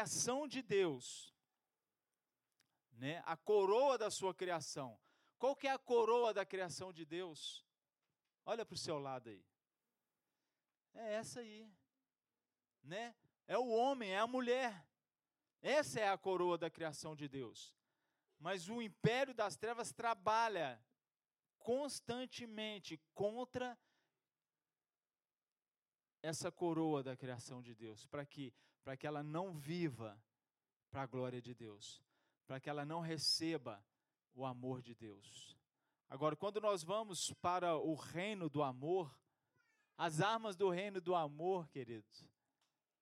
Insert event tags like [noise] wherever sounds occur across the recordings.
criação de Deus, né? A coroa da sua criação. Qual que é a coroa da criação de Deus? Olha para o seu lado aí. É essa aí, né? É o homem, é a mulher. Essa é a coroa da criação de Deus. Mas o império das trevas trabalha constantemente contra essa coroa da criação de Deus, para que para que ela não viva para a glória de Deus, para que ela não receba o amor de Deus. Agora, quando nós vamos para o reino do amor, as armas do reino do amor, queridos,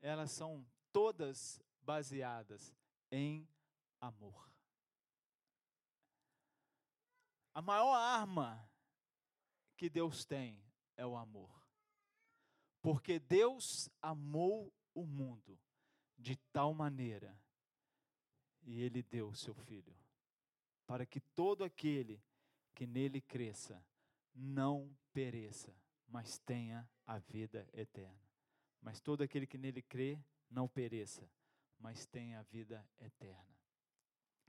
elas são todas baseadas em amor. A maior arma que Deus tem é o amor. Porque Deus amou o mundo de tal maneira e ele deu o seu filho para que todo aquele que nele cresça não pereça, mas tenha a vida eterna. Mas todo aquele que nele crê não pereça, mas tenha a vida eterna.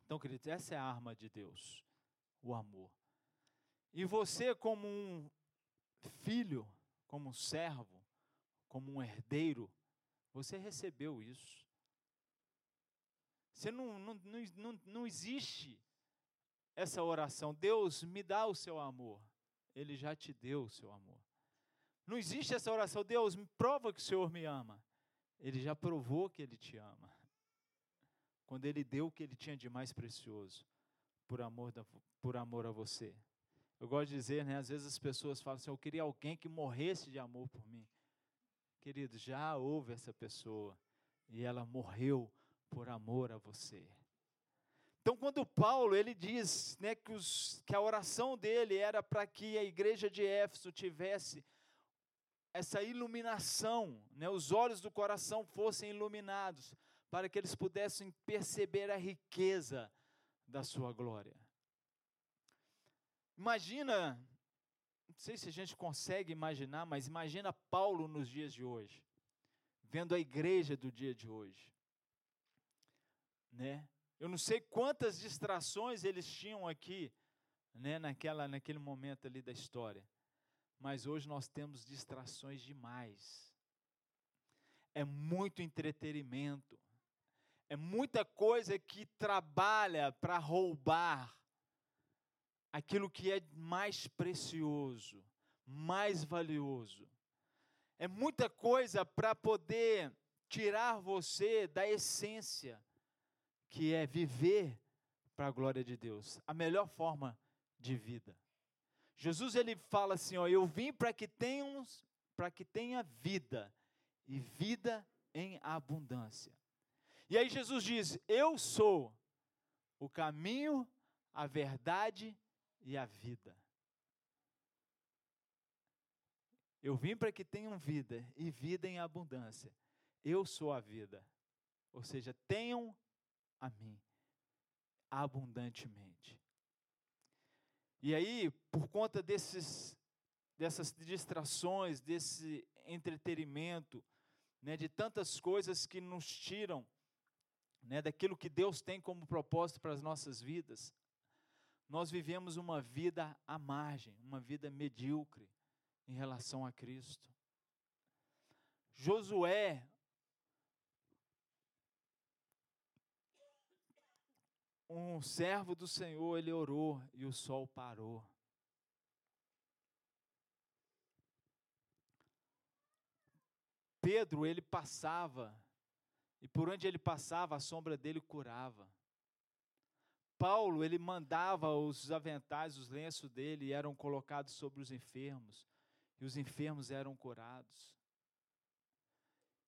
Então, queridos, essa é a arma de Deus, o amor. E você, como um filho, como um servo, como um herdeiro, você recebeu isso. Você não, não, não, não existe essa oração, Deus me dá o seu amor. Ele já te deu o seu amor. Não existe essa oração, Deus me prova que o Senhor me ama. Ele já provou que ele te ama. Quando ele deu o que ele tinha de mais precioso, por amor, da, por amor a você. Eu gosto de dizer, né, às vezes as pessoas falam assim: eu queria alguém que morresse de amor por mim. Querido, já houve essa pessoa e ela morreu por amor a você. Então, quando Paulo ele diz né, que, os, que a oração dele era para que a igreja de Éfeso tivesse essa iluminação, né, os olhos do coração fossem iluminados, para que eles pudessem perceber a riqueza da sua glória. Imagina não sei se a gente consegue imaginar, mas imagina Paulo nos dias de hoje, vendo a igreja do dia de hoje. Né? Eu não sei quantas distrações eles tinham aqui, né, naquela, naquele momento ali da história. Mas hoje nós temos distrações demais. É muito entretenimento. É muita coisa que trabalha para roubar aquilo que é mais precioso, mais valioso. É muita coisa para poder tirar você da essência, que é viver para a glória de Deus, a melhor forma de vida. Jesus ele fala assim, ó, eu vim para que para que tenha vida e vida em abundância. E aí Jesus diz: Eu sou o caminho, a verdade e a vida. Eu vim para que tenham vida e vida em abundância. Eu sou a vida. Ou seja, tenham a mim abundantemente. E aí, por conta desses, dessas distrações, desse entretenimento, né, de tantas coisas que nos tiram né, daquilo que Deus tem como propósito para as nossas vidas, nós vivemos uma vida à margem, uma vida medíocre em relação a Cristo. Josué, um servo do Senhor, ele orou e o sol parou. Pedro, ele passava, e por onde ele passava, a sombra dele curava. Paulo, ele mandava os aventais, os lenços dele eram colocados sobre os enfermos, e os enfermos eram curados.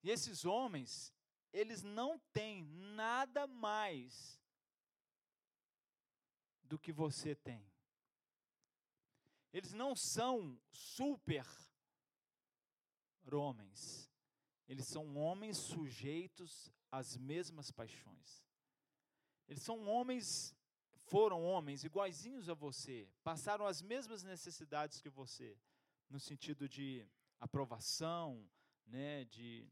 E esses homens, eles não têm nada mais do que você tem. Eles não são super homens. Eles são homens sujeitos às mesmas paixões. Eles são homens foram homens iguaizinhos a você, passaram as mesmas necessidades que você, no sentido de aprovação, né, de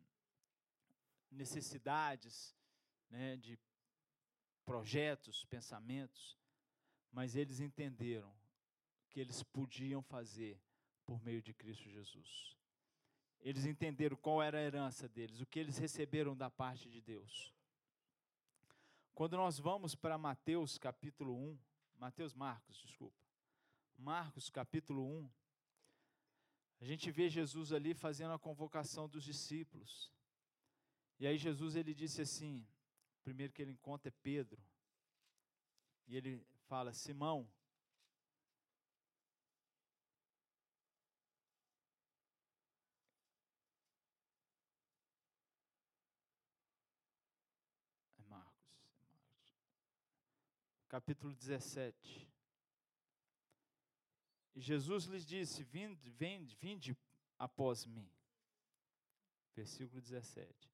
necessidades, né, de projetos, pensamentos, mas eles entenderam que eles podiam fazer por meio de Cristo Jesus. Eles entenderam qual era a herança deles, o que eles receberam da parte de Deus. Quando nós vamos para Mateus capítulo 1, Mateus Marcos, desculpa. Marcos capítulo 1, a gente vê Jesus ali fazendo a convocação dos discípulos. E aí Jesus ele disse assim, primeiro que ele encontra é Pedro. E ele fala: "Simão, capítulo 17. E Jesus lhes disse: Vinde, vinde, vinde após mim. Versículo 17.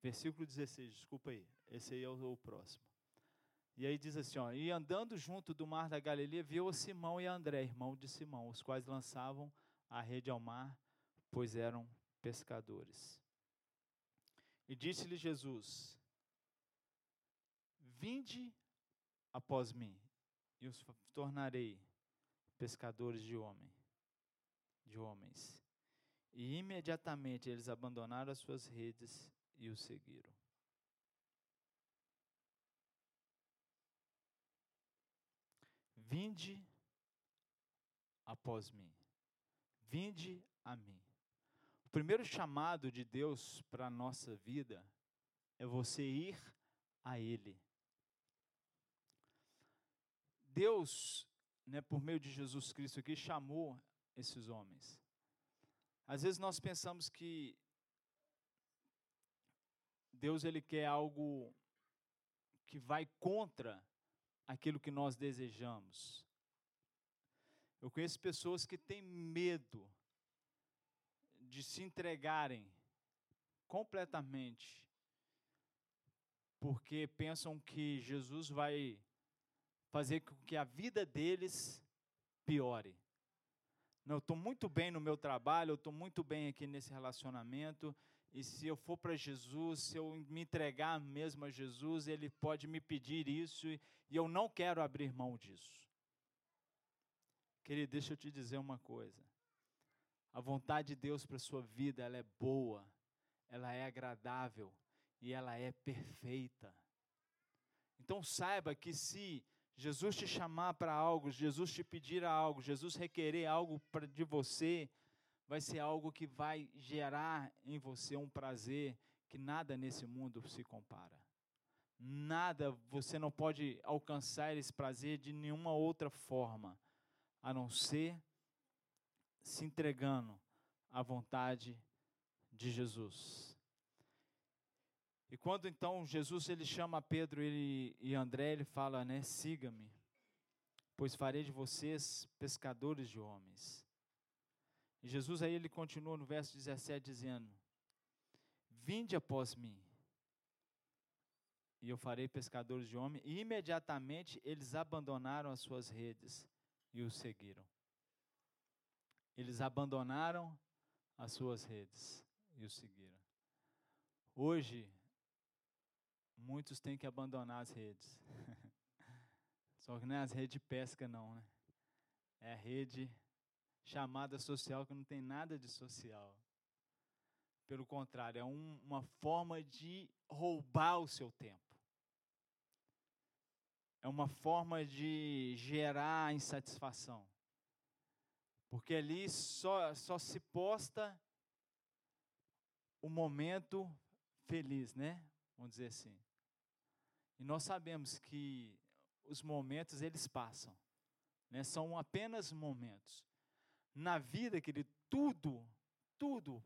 Versículo 16, desculpa aí. Esse aí é o, o próximo. E aí diz assim: ó, E andando junto do mar da Galileia, viu Simão e André, irmão de Simão, os quais lançavam a rede ao mar pois eram pescadores. E disse-lhe Jesus: Vinde após mim, e os tornarei pescadores de homem, de homens. E imediatamente eles abandonaram as suas redes e o seguiram. Vinde após mim. Vinde a mim primeiro chamado de Deus para a nossa vida é você ir a Ele. Deus, né, por meio de Jesus Cristo aqui, chamou esses homens. Às vezes nós pensamos que Deus ele quer algo que vai contra aquilo que nós desejamos. Eu conheço pessoas que têm medo de se entregarem completamente, porque pensam que Jesus vai fazer com que a vida deles piore. Não, eu estou muito bem no meu trabalho, eu estou muito bem aqui nesse relacionamento, e se eu for para Jesus, se eu me entregar mesmo a Jesus, Ele pode me pedir isso, e eu não quero abrir mão disso. Querido, deixa eu te dizer uma coisa. A vontade de Deus para a sua vida, ela é boa, ela é agradável e ela é perfeita. Então saiba que se Jesus te chamar para algo, Jesus te pedir algo, Jesus requerer algo de você, vai ser algo que vai gerar em você um prazer que nada nesse mundo se compara. Nada, você não pode alcançar esse prazer de nenhuma outra forma, a não ser se entregando à vontade de Jesus. E quando então Jesus ele chama Pedro ele, e André, ele fala, né, siga-me, pois farei de vocês pescadores de homens. E Jesus aí ele continua no verso 17 dizendo: Vinde após mim, e eu farei pescadores de homens. E imediatamente eles abandonaram as suas redes e o seguiram. Eles abandonaram as suas redes e o seguiram. Hoje, muitos têm que abandonar as redes. [laughs] Só que não é as redes de pesca, não, né? É a rede chamada social que não tem nada de social. Pelo contrário, é um, uma forma de roubar o seu tempo. É uma forma de gerar insatisfação. Porque ali só, só se posta o momento feliz, né? Vamos dizer assim. E nós sabemos que os momentos eles passam, né? São apenas momentos. Na vida, querido, tudo, tudo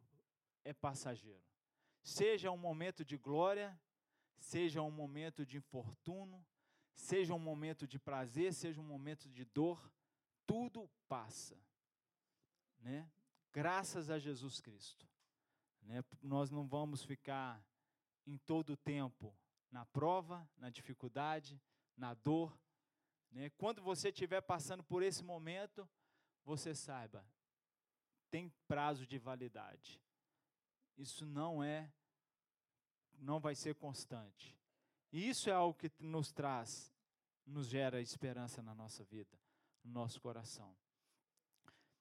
é passageiro. Seja um momento de glória, seja um momento de infortúnio, seja um momento de prazer, seja um momento de dor, tudo passa né? Graças a Jesus Cristo, né? Nós não vamos ficar em todo o tempo na prova, na dificuldade, na dor, né? Quando você estiver passando por esse momento, você saiba, tem prazo de validade. Isso não é, não vai ser constante. E isso é algo que nos traz, nos gera esperança na nossa vida, no nosso coração.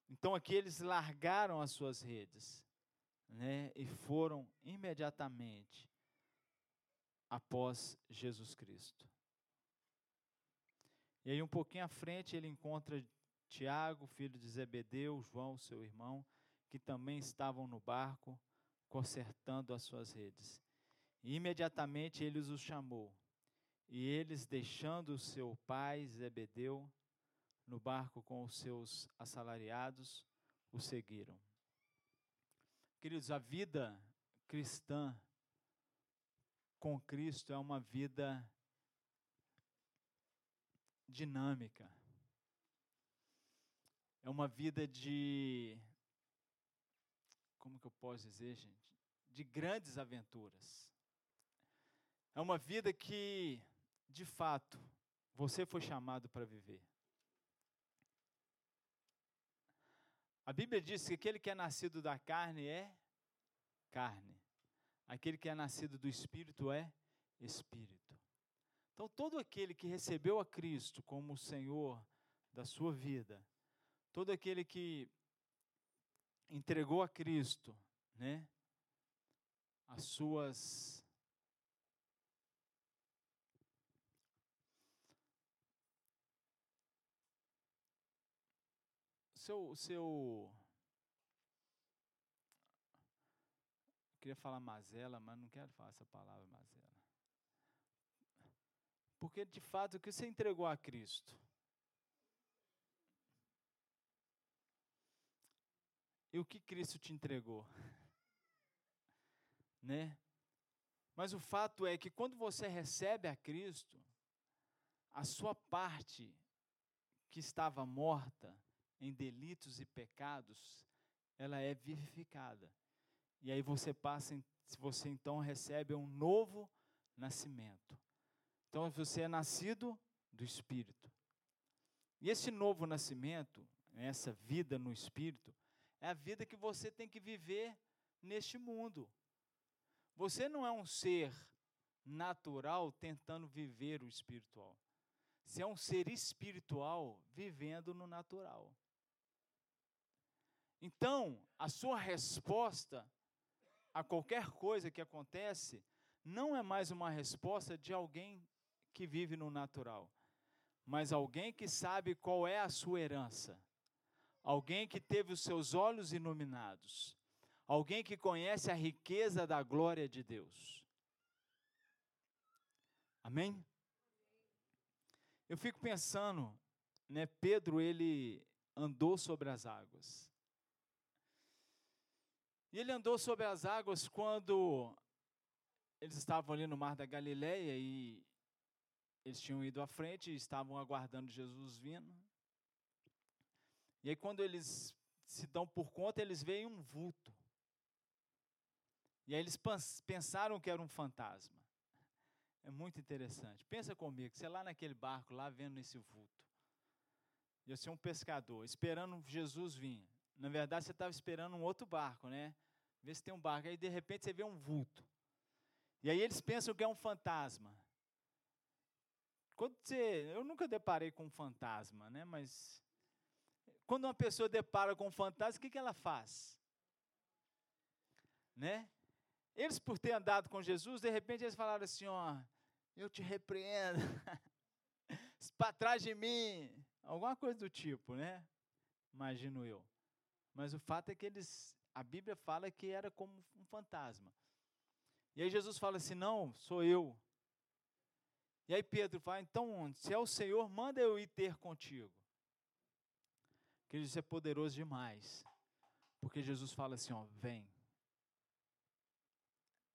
Então aqui eles largaram as suas redes, né, e foram imediatamente após Jesus Cristo. E aí um pouquinho à frente ele encontra Tiago, filho de Zebedeu, João, seu irmão, que também estavam no barco consertando as suas redes. E imediatamente ele os chamou. E eles, deixando seu pai Zebedeu no barco com os seus assalariados, o seguiram. Queridos, a vida cristã com Cristo é uma vida dinâmica. É uma vida de. Como que eu posso dizer, gente? De grandes aventuras. É uma vida que, de fato, você foi chamado para viver. A Bíblia diz que aquele que é nascido da carne é carne. Aquele que é nascido do espírito é espírito. Então, todo aquele que recebeu a Cristo como o Senhor da sua vida, todo aquele que entregou a Cristo, né, as suas seu, o seu. Eu queria falar mazela, mas não quero falar essa palavra mazela. Porque de fato o que você entregou a Cristo? E o que Cristo te entregou? [laughs] né? Mas o fato é que quando você recebe a Cristo, a sua parte que estava morta, em delitos e pecados, ela é vivificada. E aí você passa, você então recebe um novo nascimento. Então você é nascido do Espírito. E esse novo nascimento, essa vida no Espírito, é a vida que você tem que viver neste mundo. Você não é um ser natural tentando viver o espiritual. Você é um ser espiritual vivendo no natural. Então, a sua resposta a qualquer coisa que acontece não é mais uma resposta de alguém que vive no natural, mas alguém que sabe qual é a sua herança, alguém que teve os seus olhos iluminados, alguém que conhece a riqueza da glória de Deus. Amém? Eu fico pensando, né, Pedro ele andou sobre as águas. E ele andou sobre as águas quando eles estavam ali no mar da Galileia e eles tinham ido à frente e estavam aguardando Jesus vindo. E aí quando eles se dão por conta, eles veem um vulto. E aí eles pensaram que era um fantasma. É muito interessante. Pensa comigo, você lá naquele barco, lá vendo esse vulto. E você é um pescador, esperando Jesus vir. Na verdade, você estava esperando um outro barco, né? Vê se tem um barco. Aí de repente você vê um vulto. E aí eles pensam que é um fantasma. Quando você, eu nunca deparei com um fantasma, né? Mas quando uma pessoa depara com um fantasma, o que, que ela faz? Né? Eles, por ter andado com Jesus, de repente eles falaram assim: ó, eu te repreendo, [laughs] para trás de mim, alguma coisa do tipo, né? Imagino eu. Mas o fato é que eles a Bíblia fala que era como um fantasma. E aí Jesus fala assim: Não, sou eu. E aí Pedro fala: Então, se é o Senhor, manda eu ir ter contigo. Que isso é poderoso demais. Porque Jesus fala assim: Ó, vem.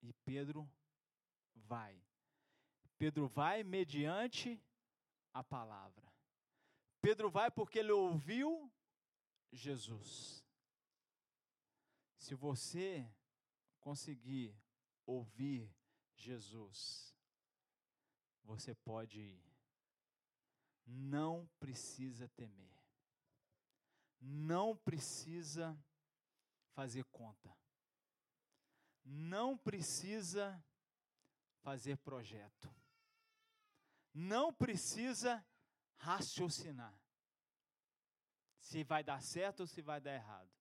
E Pedro vai. Pedro vai mediante a palavra. Pedro vai porque ele ouviu Jesus. Se você conseguir ouvir Jesus, você pode ir. Não precisa temer. não precisa fazer conta. Não precisa fazer projeto. Não precisa raciocinar. Se vai dar certo ou se vai dar errado.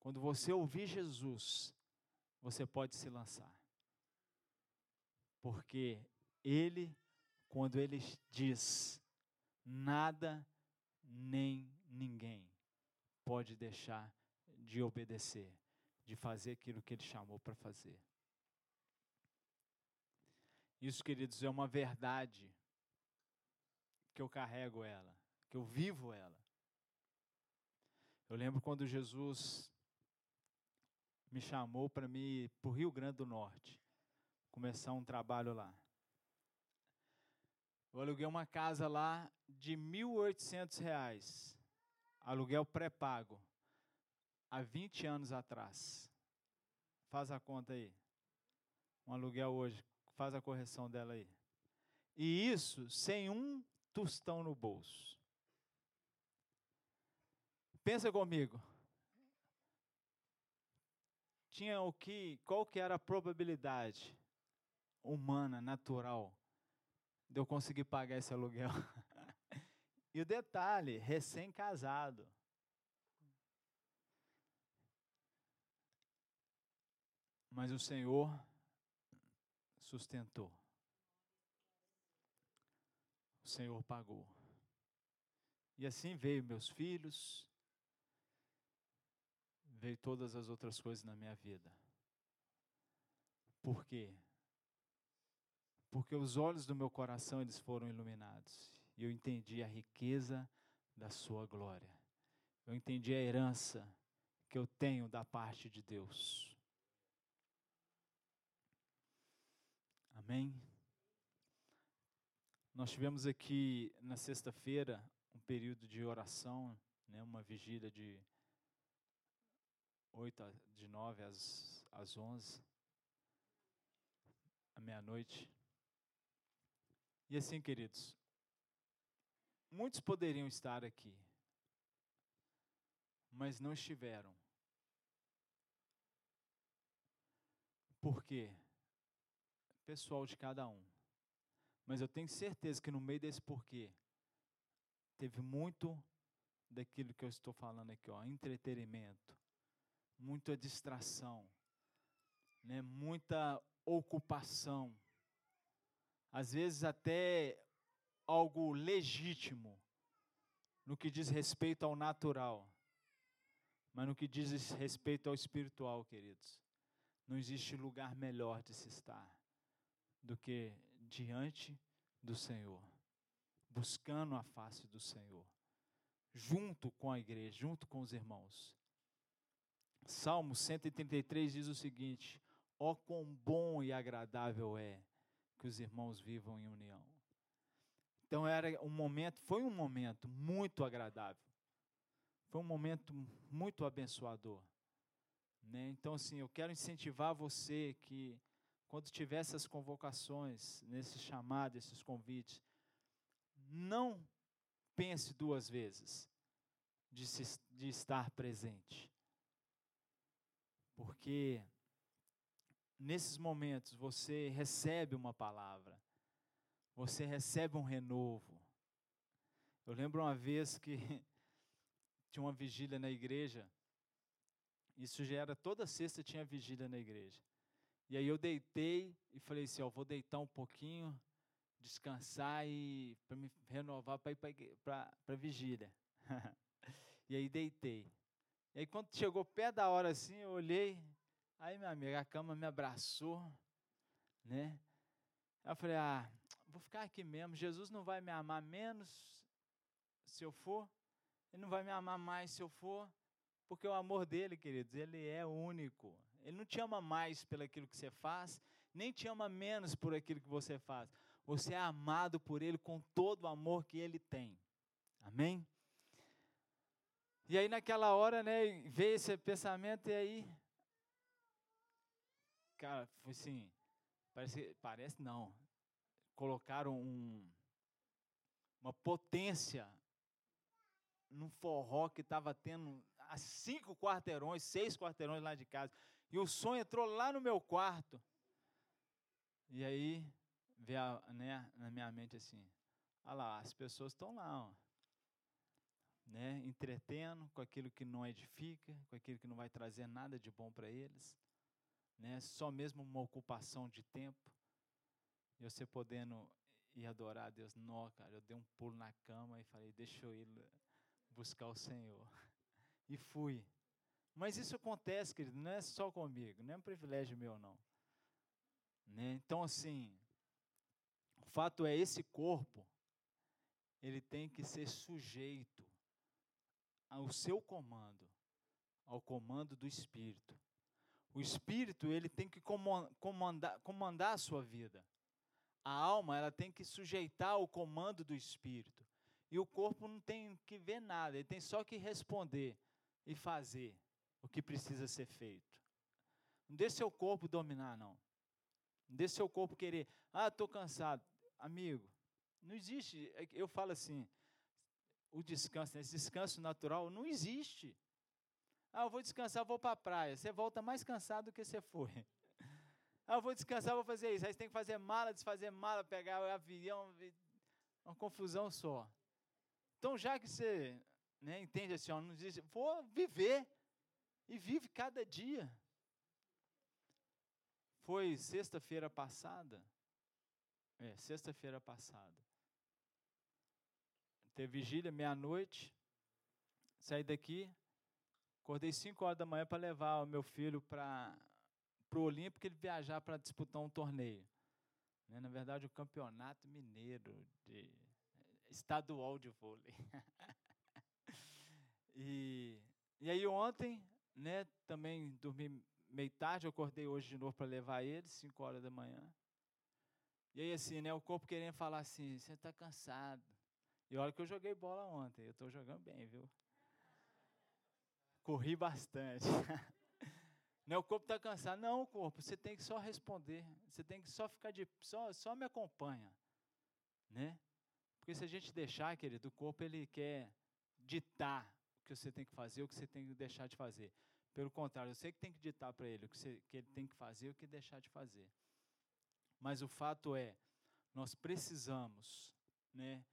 Quando você ouvir Jesus, você pode se lançar. Porque Ele, quando Ele diz, nada nem ninguém pode deixar de obedecer, de fazer aquilo que Ele chamou para fazer. Isso, queridos, é uma verdade que eu carrego ela, que eu vivo ela. Eu lembro quando Jesus me chamou para me para o Rio Grande do Norte, começar um trabalho lá. Eu aluguei uma casa lá de R$ 1.800, aluguel pré-pago, há 20 anos atrás. Faz a conta aí. Um aluguel hoje, faz a correção dela aí. E isso sem um tostão no bolso. Pensa comigo. Tinha o que, qual que era a probabilidade humana, natural, de eu conseguir pagar esse aluguel? [laughs] e o detalhe, recém-casado. Mas o Senhor sustentou. O Senhor pagou. E assim veio meus filhos, veio todas as outras coisas na minha vida. Por quê? Porque os olhos do meu coração eles foram iluminados e eu entendi a riqueza da sua glória. Eu entendi a herança que eu tenho da parte de Deus. Amém. Nós tivemos aqui na sexta-feira um período de oração, né, uma vigília de 8, de 9 às, às 11, à meia-noite. E assim, queridos, muitos poderiam estar aqui, mas não estiveram. Por quê? Pessoal de cada um. Mas eu tenho certeza que no meio desse porquê, teve muito daquilo que eu estou falando aqui, ó, entretenimento, muita distração, né, muita ocupação, às vezes até algo legítimo no que diz respeito ao natural, mas no que diz respeito ao espiritual, queridos, não existe lugar melhor de se estar do que diante do Senhor, buscando a face do Senhor, junto com a igreja, junto com os irmãos. Salmo 133 diz o seguinte: Ó oh, quão bom e agradável é que os irmãos vivam em união. Então era um momento, foi um momento muito agradável. Foi um momento muito abençoador. Né? Então, assim, eu quero incentivar você que, quando tiver essas convocações, nesse chamado, esses convites, não pense duas vezes de, se, de estar presente. Porque nesses momentos você recebe uma palavra, você recebe um renovo. Eu lembro uma vez que [laughs] tinha uma vigília na igreja, isso já era toda sexta tinha vigília na igreja. E aí eu deitei e falei assim, ó, vou deitar um pouquinho, descansar e para me renovar para ir para a vigília. [laughs] e aí deitei. E aí quando chegou perto da hora assim, eu olhei, aí minha amiga, a cama me abraçou, né? Eu falei, ah, vou ficar aqui mesmo, Jesus não vai me amar menos se eu for, Ele não vai me amar mais se eu for, porque o amor dele, queridos, ele é único. Ele não te ama mais pelo aquilo que você faz, nem te ama menos por aquilo que você faz. Você é amado por ele com todo o amor que ele tem. Amém? E aí naquela hora, né, veio esse pensamento e aí, cara, foi assim, parece, parece não, colocaram um, uma potência num forró que estava tendo a cinco quarteirões, seis quarteirões lá de casa. E o som entrou lá no meu quarto. E aí veio né, na minha mente assim, olha lá, as pessoas estão lá, ó, né, entretendo com aquilo que não edifica, com aquilo que não vai trazer nada de bom para eles, né, só mesmo uma ocupação de tempo. E você podendo ir adorar a Deus. Não, cara, eu dei um pulo na cama e falei, deixa eu ir buscar o Senhor. E fui. Mas isso acontece, querido, não é só comigo, não é um privilégio meu, não. Né? Então, assim, o fato é, esse corpo, ele tem que ser sujeito ao seu comando, ao comando do Espírito. O Espírito, ele tem que comandar, comandar a sua vida. A alma, ela tem que sujeitar ao comando do Espírito. E o corpo não tem que ver nada, ele tem só que responder e fazer o que precisa ser feito. Não deixe seu corpo dominar, não. Não deixe seu corpo querer, ah, estou cansado. Amigo, não existe, é eu falo assim, o descanso, esse descanso natural não existe. Ah, eu vou descansar, vou para a praia. Você volta mais cansado do que você foi. [laughs] Ah, eu vou descansar, vou fazer isso. Aí você tem que fazer mala, desfazer mala, pegar o avião, uma confusão só. Então, já que você né, entende assim, ó, não existe, vou viver e vive cada dia. Foi sexta-feira passada, é, sexta-feira passada. Teve vigília, meia-noite, saí daqui, acordei 5 horas da manhã para levar o meu filho para o Olímpico, ele viajar para disputar um torneio. Né, na verdade, o campeonato mineiro de estadual de vôlei. [laughs] e, e aí ontem né, também dormi meio tarde, eu acordei hoje de novo para levar ele, 5 horas da manhã. E aí assim, né, o corpo querendo falar assim, você está cansado. E olha que eu joguei bola ontem, eu estou jogando bem, viu? Corri bastante. [laughs] o corpo está cansado. Não, corpo, você tem que só responder. Você tem que só ficar de. Só, só me acompanha. Né? Porque se a gente deixar, querido, o corpo ele quer ditar o que você tem que fazer, o que você tem que deixar de fazer. Pelo contrário, eu sei que tem que ditar para ele o que, você, que ele tem que fazer e o que deixar de fazer. Mas o fato é, nós precisamos né,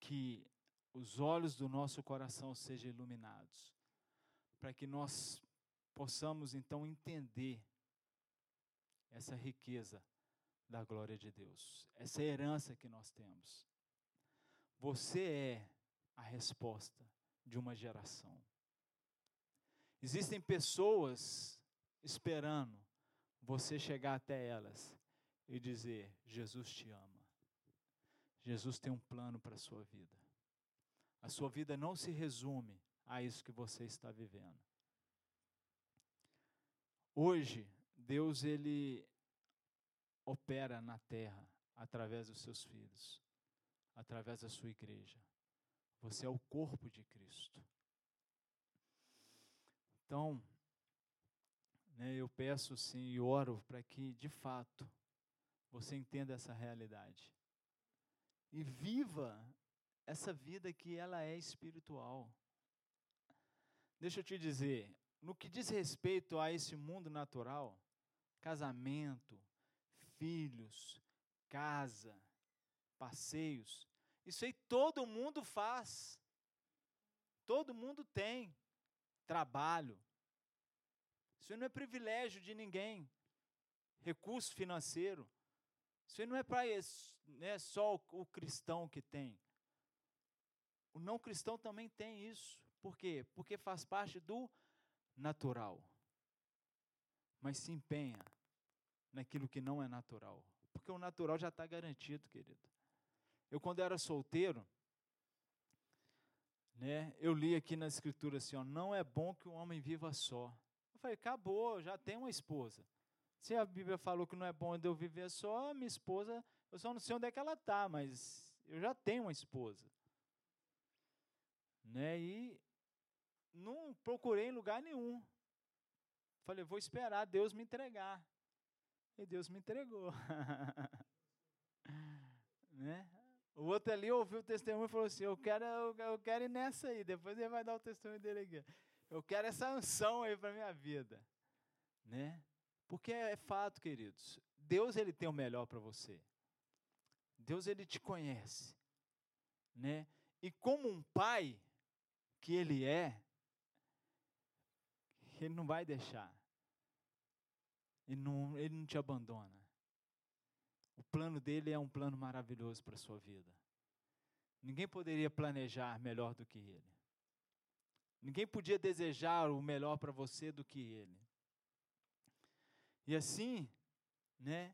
que os olhos do nosso coração sejam iluminados, para que nós possamos então entender essa riqueza da glória de Deus, essa herança que nós temos. Você é a resposta de uma geração. Existem pessoas esperando você chegar até elas e dizer: Jesus te ama. Jesus tem um plano para a sua vida. A sua vida não se resume a isso que você está vivendo. Hoje, Deus ele opera na terra através dos seus filhos, através da sua igreja. Você é o corpo de Cristo. Então, né, eu peço sim e oro para que, de fato, você entenda essa realidade. E viva essa vida que ela é espiritual. Deixa eu te dizer, no que diz respeito a esse mundo natural, casamento, filhos, casa, passeios, isso aí todo mundo faz. Todo mundo tem trabalho. Isso não é privilégio de ninguém. Recurso financeiro. Isso não é para né, só o, o cristão que tem. O não cristão também tem isso. Por quê? Porque faz parte do natural. Mas se empenha naquilo que não é natural. Porque o natural já está garantido, querido. Eu, quando era solteiro, né, eu li aqui na escritura assim, ó, não é bom que o homem viva só. Eu falei, acabou, já tenho uma esposa. Se a Bíblia falou que não é bom eu viver só, minha esposa, eu só não sei onde é que ela está, mas eu já tenho uma esposa. Né, e não procurei em lugar nenhum. Falei, vou esperar Deus me entregar. E Deus me entregou. [laughs] né? O outro ali ouviu o testemunho e falou assim: Eu quero, eu, eu quero ir nessa aí. Depois ele vai dar o testemunho dele aqui. Eu quero essa unção aí para minha vida, né? Porque é fato, queridos. Deus ele tem o melhor para você. Deus ele te conhece, né? E como um pai que ele é, ele não vai deixar. Ele não, ele não te abandona. O plano dele é um plano maravilhoso para a sua vida. Ninguém poderia planejar melhor do que ele. Ninguém podia desejar o melhor para você do que ele. E assim, né,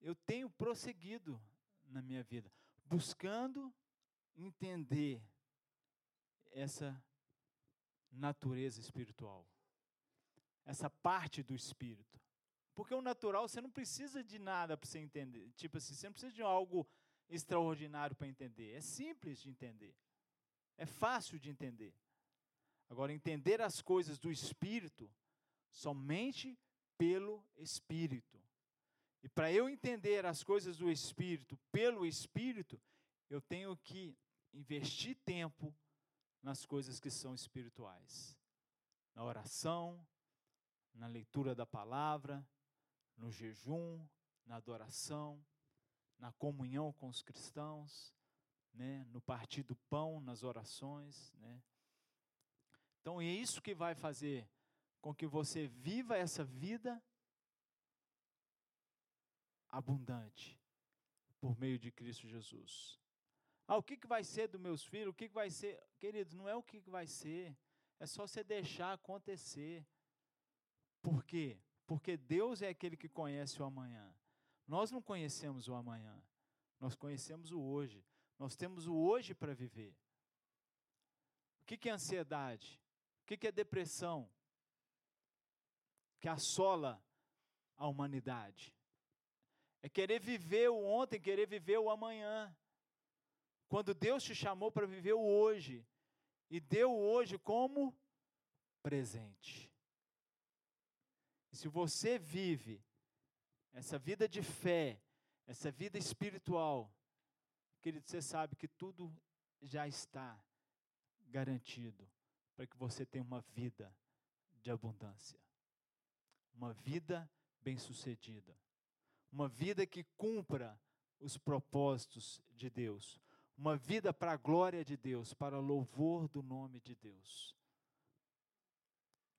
eu tenho prosseguido na minha vida, buscando entender essa natureza espiritual, essa parte do espírito. Porque o natural você não precisa de nada para você entender. Tipo assim, você não precisa de algo extraordinário para entender. É simples de entender. É fácil de entender. Agora, entender as coisas do espírito somente pelo espírito. E para eu entender as coisas do espírito pelo espírito, eu tenho que investir tempo nas coisas que são espirituais. Na oração, na leitura da palavra, no jejum, na adoração, na comunhão com os cristãos, né, no partir do pão, nas orações, né? Então é isso que vai fazer com que você viva essa vida abundante por meio de Cristo Jesus. Ah, o que, vai ser dos meus filhos? O que, vai ser? Queridos, não é o que vai ser, é só você deixar acontecer. Por quê? Porque Deus é aquele que conhece o amanhã. Nós não conhecemos o amanhã, nós conhecemos o hoje. Nós temos o hoje para viver. O que é ansiedade? O que é depressão? Que assola a humanidade. É querer viver o ontem, querer viver o amanhã. Quando Deus te chamou para viver o hoje, e deu o hoje como presente. Se você vive essa vida de fé, essa vida espiritual, querido, você sabe que tudo já está garantido para que você tenha uma vida de abundância, uma vida bem-sucedida, uma vida que cumpra os propósitos de Deus, uma vida para a glória de Deus, para louvor do nome de Deus,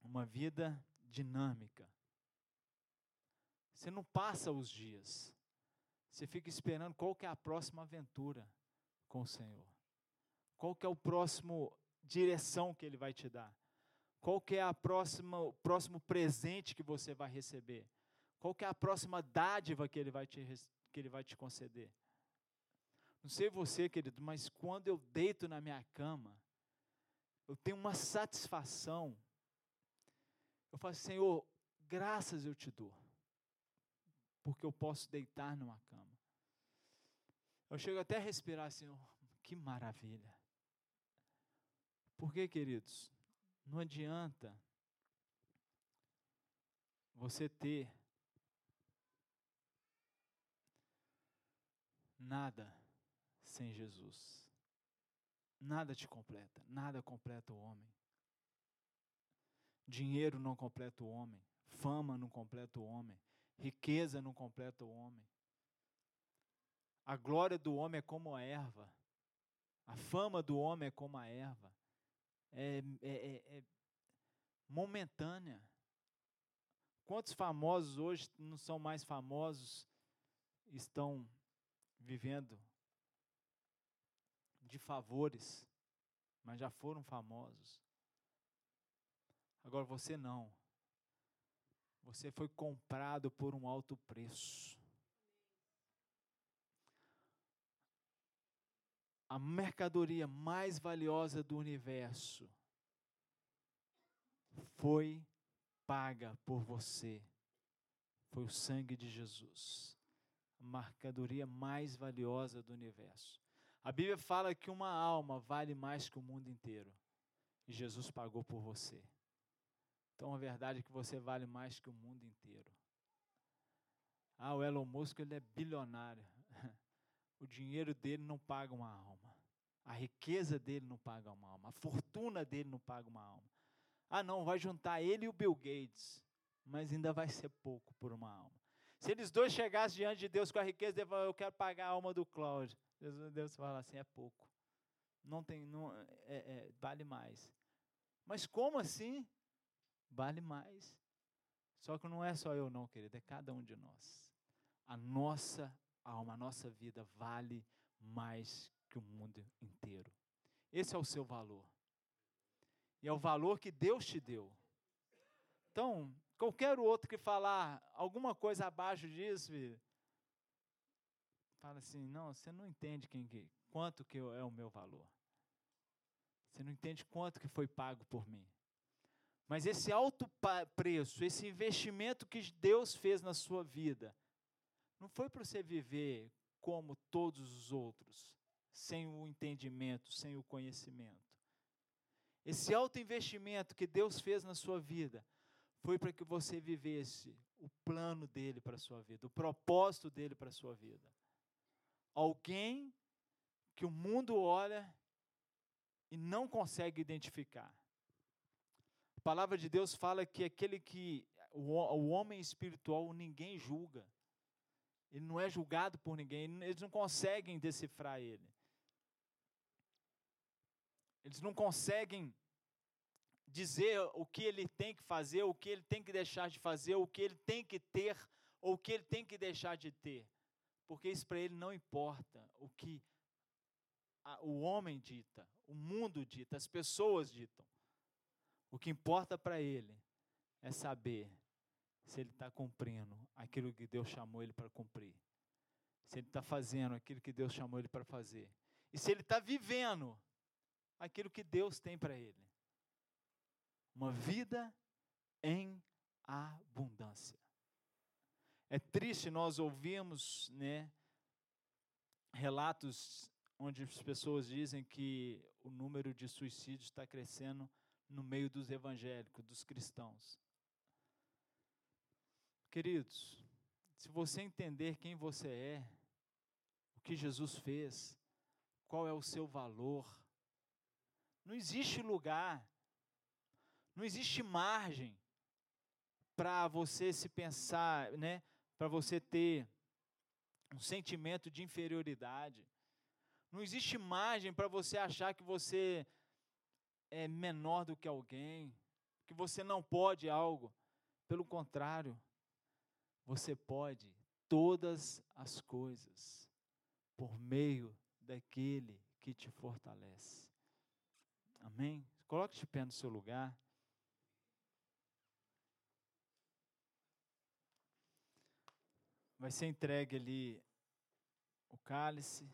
uma vida dinâmica, você não passa os dias. Você fica esperando qual que é a próxima aventura com o Senhor. Qual que é o próximo direção que ele vai te dar? Qual que é a próxima, o próximo presente que você vai receber? Qual que é a próxima dádiva que ele vai te, que ele vai te conceder? Não sei você, querido, mas quando eu deito na minha cama, eu tenho uma satisfação. Eu falo, Senhor, graças eu te dou porque eu posso deitar numa cama. Eu chego até a respirar assim, oh, que maravilha. Porque, queridos, não adianta você ter nada sem Jesus. Nada te completa, nada completa o homem. Dinheiro não completa o homem, fama não completa o homem, Riqueza não completa o homem. A glória do homem é como a erva. A fama do homem é como a erva. É, é, é, é momentânea. Quantos famosos hoje não são mais famosos, estão vivendo de favores, mas já foram famosos. Agora você não. Você foi comprado por um alto preço. A mercadoria mais valiosa do universo foi paga por você. Foi o sangue de Jesus. A mercadoria mais valiosa do universo. A Bíblia fala que uma alma vale mais que o mundo inteiro. E Jesus pagou por você. Então a verdade é que você vale mais que o mundo inteiro. Ah, o Elon Musk ele é bilionário. O dinheiro dele não paga uma alma. A riqueza dele não paga uma alma. A fortuna dele não paga uma alma. Ah, não, vai juntar ele e o Bill Gates, mas ainda vai ser pouco por uma alma. Se eles dois chegassem diante de Deus com a riqueza, eu quero pagar a alma do Cláudio. Deus, Deus fala assim, é pouco. Não tem, não, é, é, vale mais. Mas como assim? Vale mais. Só que não é só eu não, querido, é cada um de nós. A nossa alma, a nossa vida vale mais que o mundo inteiro. Esse é o seu valor. E é o valor que Deus te deu. Então, qualquer outro que falar alguma coisa abaixo disso, filho, fala assim: não, você não entende quem, quanto que é o meu valor. Você não entende quanto que foi pago por mim. Mas esse alto preço, esse investimento que Deus fez na sua vida, não foi para você viver como todos os outros, sem o entendimento, sem o conhecimento. Esse alto investimento que Deus fez na sua vida foi para que você vivesse o plano dele para a sua vida, o propósito dele para a sua vida. Alguém que o mundo olha e não consegue identificar. A palavra de Deus fala que aquele que o, o homem espiritual ninguém julga. Ele não é julgado por ninguém, eles não conseguem decifrar ele. Eles não conseguem dizer o que ele tem que fazer, o que ele tem que deixar de fazer, o que ele tem que ter ou o que ele tem que deixar de ter. Porque isso para ele não importa o que o homem dita, o mundo dita, as pessoas ditam. O que importa para ele é saber se ele está cumprindo aquilo que Deus chamou ele para cumprir. Se ele está fazendo aquilo que Deus chamou ele para fazer. E se ele está vivendo aquilo que Deus tem para ele. Uma vida em abundância. É triste nós ouvirmos, né, relatos onde as pessoas dizem que o número de suicídios está crescendo no meio dos evangélicos, dos cristãos. Queridos, se você entender quem você é, o que Jesus fez, qual é o seu valor, não existe lugar, não existe margem para você se pensar, né, para você ter um sentimento de inferioridade. Não existe margem para você achar que você é menor do que alguém, que você não pode algo. Pelo contrário, você pode todas as coisas por meio daquele que te fortalece. Amém? Coloque-te pé no seu lugar. Vai ser entregue ali o cálice.